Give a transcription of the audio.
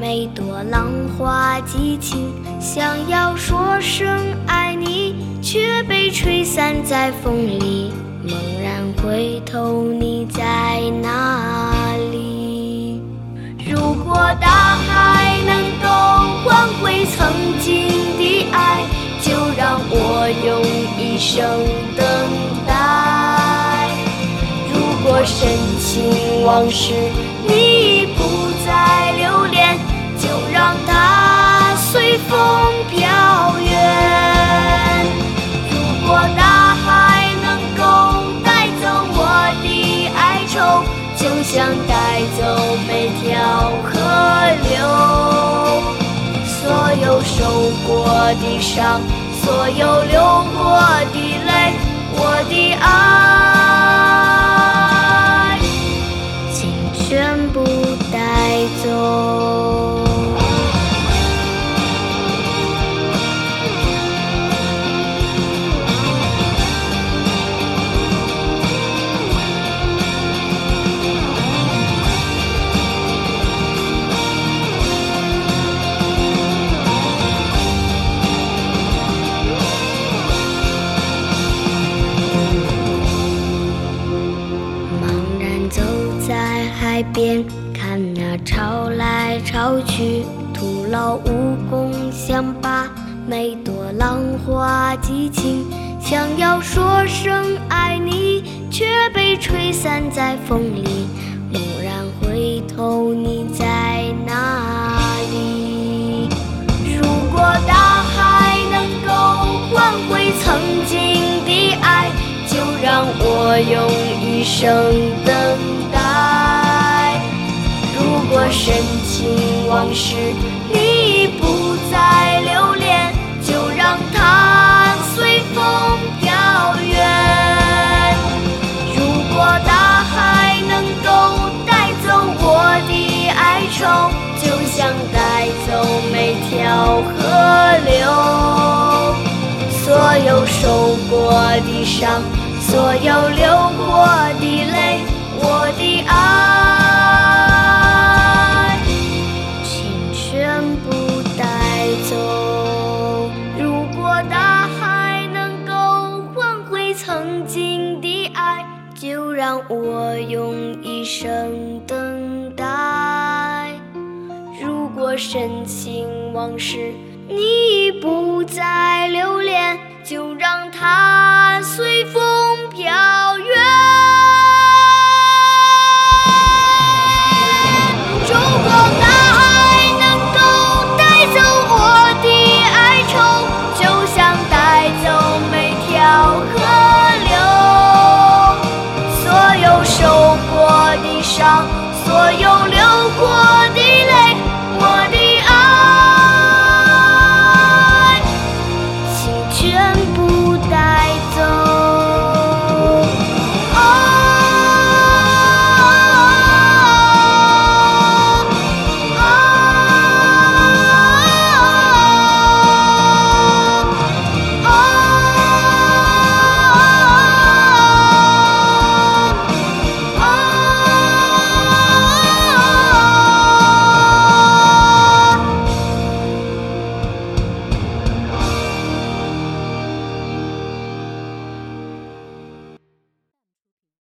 每朵浪花记清。想要说声爱你，却被吹散在风里。猛然回头，你在哪里？如果大海能够换回曾经的爱，就让我用一生等待。如果深情往事你不，让它随风飘远。如果大海能够带走我的哀愁，就像带走每条河流。所有受过的伤，所有流过的在海边，看那潮来潮去，徒劳无功，想把每朵浪花记清。想要说声爱你，却被吹散在风里。蓦然回头，你在哪里？如果大海能够换回曾经的爱，就让我用一生等。如果深情往事你已不再留恋，就让它随风飘远。如果大海能够带走我的哀愁，就像带走每条河流。所有受过的伤，所有流过的泪，我的爱，让我用一生等待。如果深情往事你已不再留恋，就让它随风飘